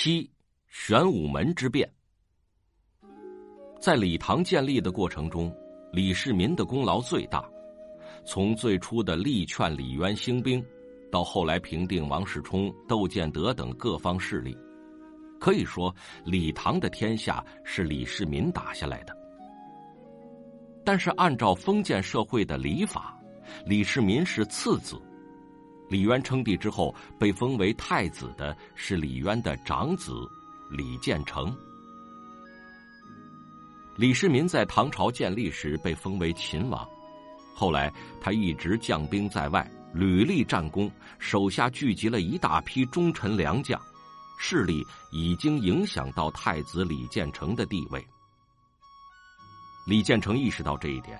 七玄武门之变，在李唐建立的过程中，李世民的功劳最大。从最初的力劝李渊兴兵，到后来平定王世充、窦建德等各方势力，可以说李唐的天下是李世民打下来的。但是，按照封建社会的礼法，李世民是次子。李渊称帝之后，被封为太子的是李渊的长子李建成。李世民在唐朝建立时被封为秦王，后来他一直将兵在外，屡立战功，手下聚集了一大批忠臣良将，势力已经影响到太子李建成的地位。李建成意识到这一点，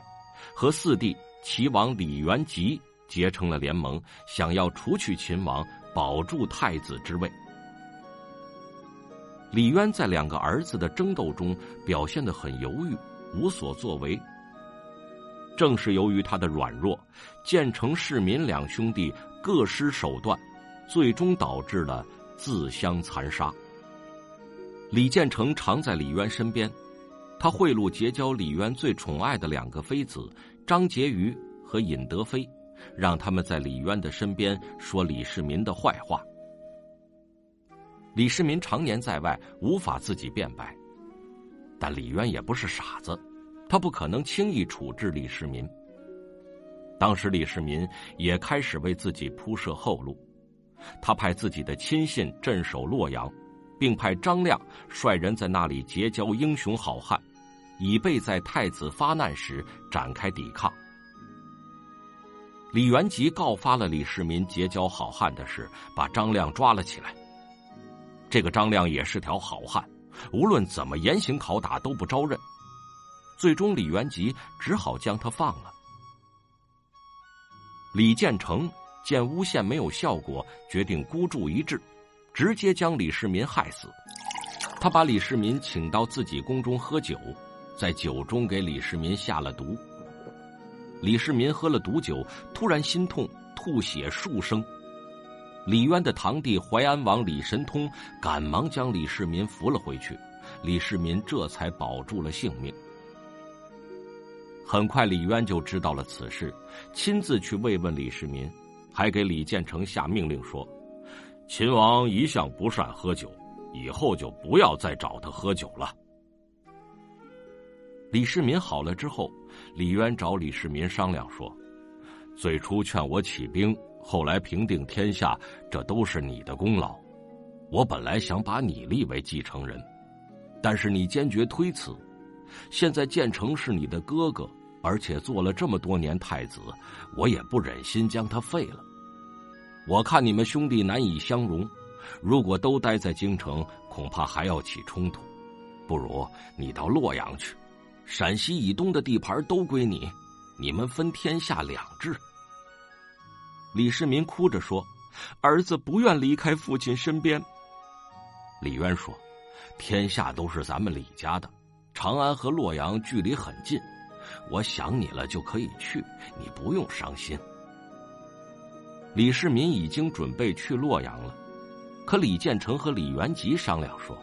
和四弟齐王李元吉。结成了联盟，想要除去秦王，保住太子之位。李渊在两个儿子的争斗中表现的很犹豫，无所作为。正是由于他的软弱，建成、市民两兄弟各施手段，最终导致了自相残杀。李建成常在李渊身边，他贿赂结交李渊最宠爱的两个妃子张婕妤和尹德妃。让他们在李渊的身边说李世民的坏话。李世民常年在外，无法自己辩白，但李渊也不是傻子，他不可能轻易处置李世民。当时李世民也开始为自己铺设后路，他派自己的亲信镇守洛阳，并派张亮率人在那里结交英雄好汉，以备在太子发难时展开抵抗。李元吉告发了李世民结交好汉的事，把张亮抓了起来。这个张亮也是条好汉，无论怎么严刑拷打都不招认。最终，李元吉只好将他放了。李建成见诬陷没有效果，决定孤注一掷，直接将李世民害死。他把李世民请到自己宫中喝酒，在酒中给李世民下了毒。李世民喝了毒酒，突然心痛，吐血数升。李渊的堂弟淮安王李神通赶忙将李世民扶了回去，李世民这才保住了性命。很快，李渊就知道了此事，亲自去慰问李世民，还给李建成下命令说：“秦王一向不善喝酒，以后就不要再找他喝酒了。”李世民好了之后，李渊找李世民商量说：“最初劝我起兵，后来平定天下，这都是你的功劳。我本来想把你立为继承人，但是你坚决推辞。现在建成是你的哥哥，而且做了这么多年太子，我也不忍心将他废了。我看你们兄弟难以相容，如果都待在京城，恐怕还要起冲突。不如你到洛阳去。”陕西以东的地盘都归你，你们分天下两治。李世民哭着说：“儿子不愿离开父亲身边。”李渊说：“天下都是咱们李家的，长安和洛阳距离很近，我想你了就可以去，你不用伤心。”李世民已经准备去洛阳了，可李建成和李元吉商量说：“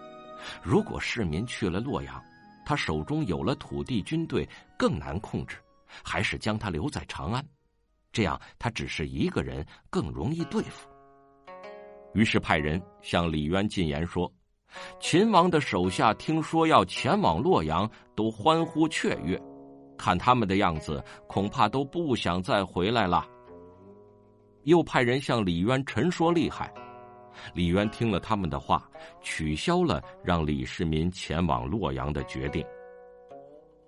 如果世民去了洛阳。”他手中有了土地，军队更难控制，还是将他留在长安，这样他只是一个人更容易对付。于是派人向李渊进言说：“秦王的手下听说要前往洛阳，都欢呼雀跃，看他们的样子，恐怕都不想再回来了。”又派人向李渊陈说厉害。李渊听了他们的话，取消了让李世民前往洛阳的决定。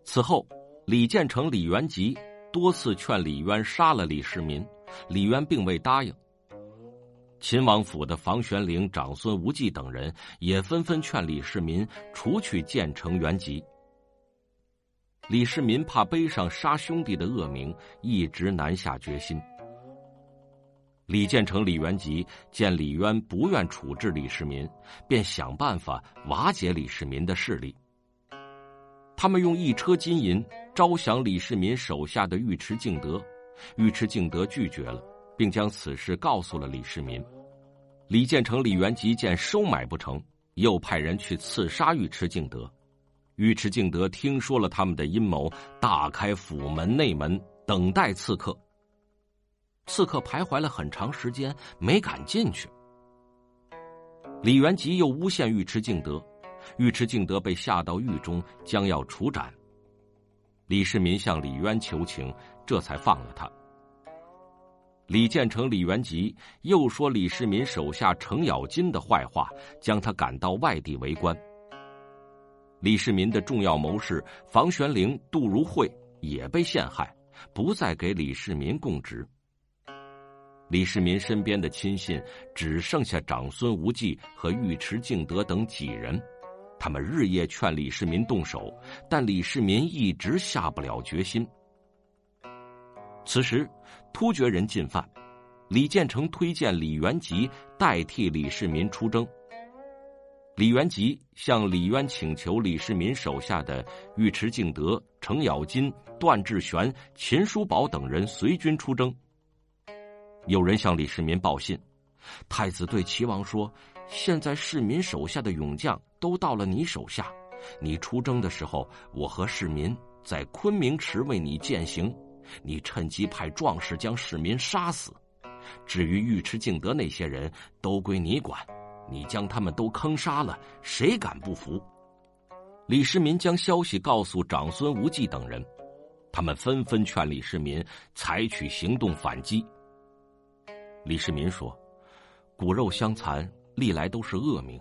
此后，李建成、李元吉多次劝李渊杀了李世民，李渊并未答应。秦王府的房玄龄、长孙无忌等人也纷纷劝李世民除去建成、元吉。李世民怕背上杀兄弟的恶名，一直难下决心。李建成、李元吉见李渊不愿处置李世民，便想办法瓦解李世民的势力。他们用一车金银招降李世民手下的尉迟敬德，尉迟敬德拒绝了，并将此事告诉了李世民。李建成、李元吉见收买不成，又派人去刺杀尉迟敬德。尉迟敬德听说了他们的阴谋，大开府门内门，等待刺客。刺客徘徊了很长时间，没敢进去。李元吉又诬陷尉迟敬德，尉迟敬德被下到狱中，将要处斩。李世民向李渊求情，这才放了他。李建成、李元吉又说李世民手下程咬金的坏话，将他赶到外地为官。李世民的重要谋士房玄龄、杜如晦也被陷害，不再给李世民供职。李世民身边的亲信只剩下长孙无忌和尉迟敬德等几人，他们日夜劝李世民动手，但李世民一直下不了决心。此时，突厥人进犯，李建成推荐李元吉代替李世民出征。李元吉向李渊请求李世民手下的尉迟敬德、程咬金、段志玄、秦叔宝等人随军出征。有人向李世民报信，太子对齐王说：“现在世民手下的勇将都到了你手下，你出征的时候，我和世民在昆明池为你践行，你趁机派壮士将世民杀死。至于尉迟敬德那些人，都归你管，你将他们都坑杀了，谁敢不服？”李世民将消息告诉长孙无忌等人，他们纷纷劝李世民采取行动反击。李世民说：“骨肉相残，历来都是恶名。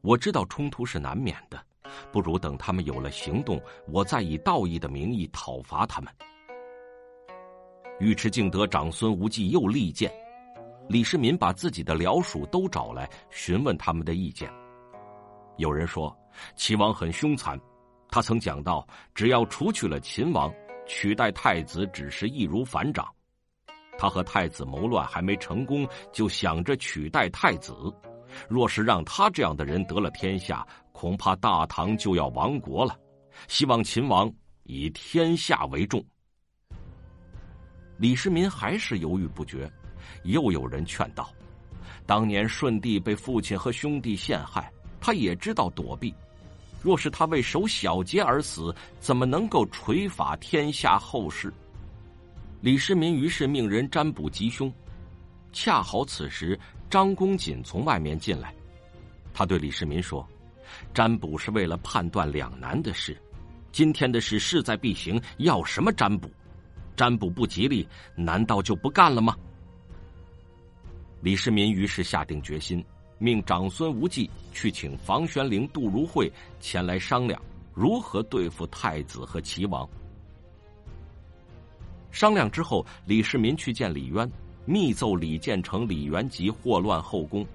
我知道冲突是难免的，不如等他们有了行动，我再以道义的名义讨伐他们。”尉迟敬德、长孙无忌又力荐，李世民把自己的僚属都找来询问他们的意见。有人说，齐王很凶残，他曾讲到，只要除去了秦王，取代太子只是易如反掌。他和太子谋乱还没成功，就想着取代太子。若是让他这样的人得了天下，恐怕大唐就要亡国了。希望秦王以天下为重。李世民还是犹豫不决，又有人劝道：“当年舜帝被父亲和兄弟陷害，他也知道躲避。若是他为守小节而死，怎么能够垂法天下后世？”李世民于是命人占卜吉凶，恰好此时张公瑾从外面进来，他对李世民说：“占卜是为了判断两难的事，今天的事势在必行，要什么占卜？占卜不吉利，难道就不干了吗？”李世民于是下定决心，命长孙无忌去请房玄龄、杜如晦前来商量如何对付太子和齐王。商量之后，李世民去见李渊，密奏李建成、李元吉祸乱后宫，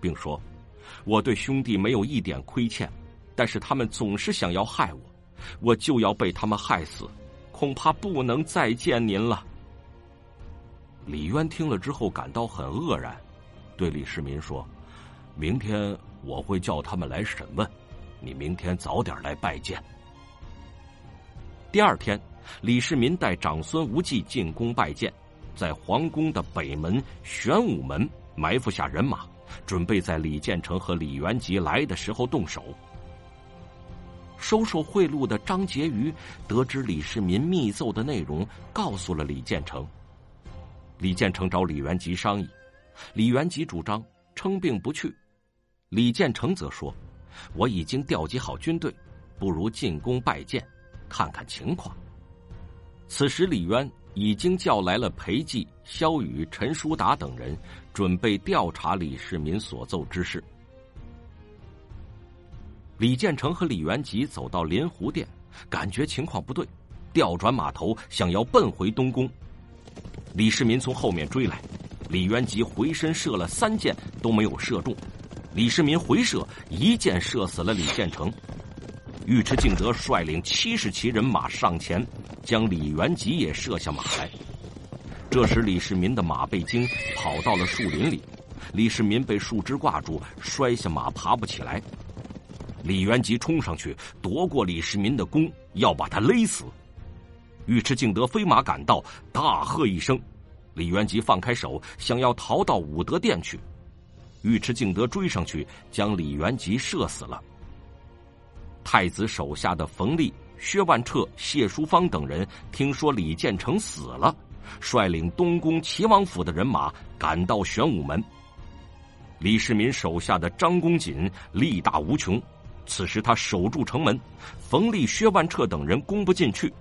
并说：“我对兄弟没有一点亏欠，但是他们总是想要害我，我就要被他们害死，恐怕不能再见您了。”李渊听了之后感到很愕然，对李世民说：“明天我会叫他们来审问，你明天早点来拜见。”第二天。李世民带长孙无忌进宫拜见，在皇宫的北门玄武门埋伏下人马，准备在李建成和李元吉来的时候动手。收受贿赂的张婕妤得知李世民密奏的内容，告诉了李建成。李建成找李元吉商议，李元吉主张称病不去，李建成则说：“我已经调集好军队，不如进宫拜见，看看情况。”此时，李渊已经叫来了裴寂、萧雨、陈叔达等人，准备调查李世民所奏之事。李建成和李元吉走到临湖殿，感觉情况不对，调转马头，想要奔回东宫。李世民从后面追来，李元吉回身射了三箭都没有射中，李世民回射一箭射死了李建成。尉迟敬德率领七十骑人马上前，将李元吉也射下马来。这时，李世民的马被惊，跑到了树林里。李世民被树枝挂住，摔下马，爬不起来。李元吉冲上去夺过李世民的弓，要把他勒死。尉迟敬德飞马赶到，大喝一声，李元吉放开手，想要逃到武德殿去。尉迟敬德追上去，将李元吉射死了。太子手下的冯立、薛万彻、谢淑芳等人听说李建成死了，率领东宫齐王府的人马赶到玄武门。李世民手下的张公瑾力大无穷，此时他守住城门，冯立、薛万彻等人攻不进去。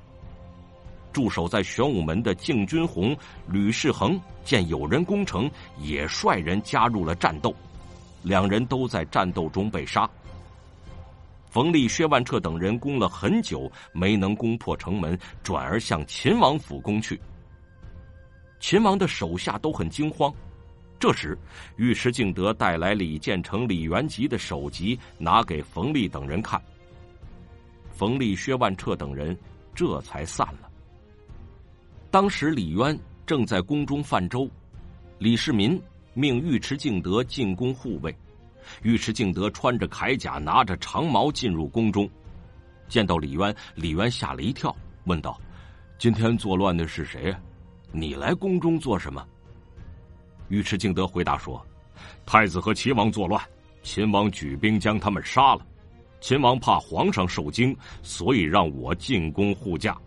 驻守在玄武门的敬军红、吕世恒见有人攻城，也率人加入了战斗，两人都在战斗中被杀。冯立、薛万彻等人攻了很久，没能攻破城门，转而向秦王府攻去。秦王的手下都很惊慌。这时，尉迟敬德带来李建成、李元吉的首级，拿给冯立等人看。冯立、薛万彻等人这才散了。当时李渊正在宫中泛舟，李世民命尉迟敬德进宫护卫。尉迟敬德穿着铠甲，拿着长矛进入宫中，见到李渊，李渊吓了一跳，问道：“今天作乱的是谁？你来宫中做什么？”尉迟敬德回答说：“太子和齐王作乱，秦王举兵将他们杀了。秦王怕皇上受惊，所以让我进宫护驾。”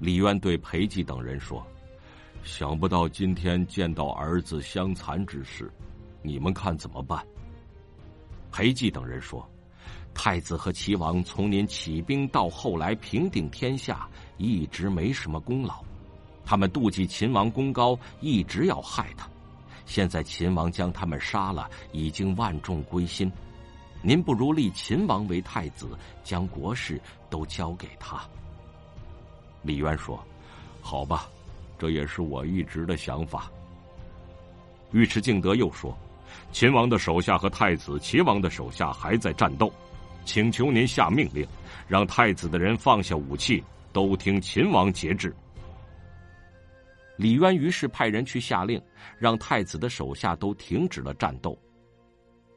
李渊对裴寂等人说：“想不到今天见到儿子相残之事，你们看怎么办？”裴寂等人说：“太子和齐王从您起兵到后来平定天下，一直没什么功劳。他们妒忌秦王功高，一直要害他。现在秦王将他们杀了，已经万众归心。您不如立秦王为太子，将国事都交给他。”李渊说：“好吧，这也是我一直的想法。”尉迟敬德又说：“秦王的手下和太子、齐王的手下还在战斗，请求您下命令，让太子的人放下武器，都听秦王节制。”李渊于是派人去下令，让太子的手下都停止了战斗。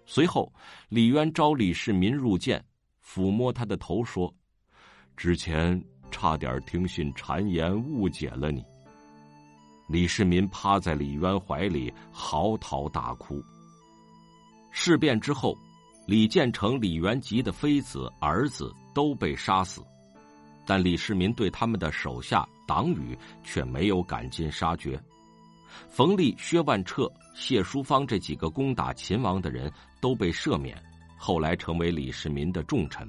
随后，李渊召李世民入见，抚摸他的头说：“之前。”差点听信谗言，误解了你。李世民趴在李渊怀里嚎啕大哭。事变之后，李建成、李元吉的妃子、儿子都被杀死，但李世民对他们的手下党羽却没有赶尽杀绝。冯立、薛万彻、谢淑芳这几个攻打秦王的人都被赦免，后来成为李世民的重臣。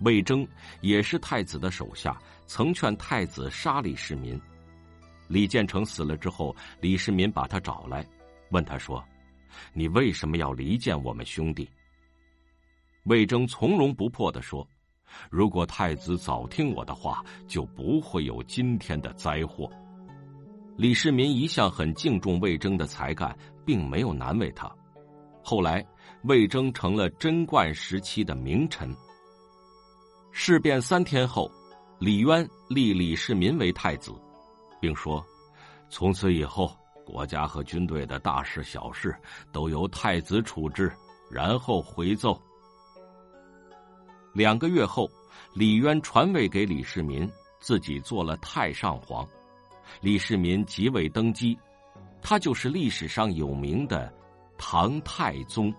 魏征也是太子的手下，曾劝太子杀李世民。李建成死了之后，李世民把他找来，问他说：“你为什么要离间我们兄弟？”魏征从容不迫的说：“如果太子早听我的话，就不会有今天的灾祸。”李世民一向很敬重魏征的才干，并没有难为他。后来，魏征成了贞观时期的名臣。事变三天后，李渊立李世民为太子，并说：“从此以后，国家和军队的大事小事都由太子处置。”然后回奏。两个月后，李渊传位给李世民，自己做了太上皇。李世民即位登基，他就是历史上有名的唐太宗。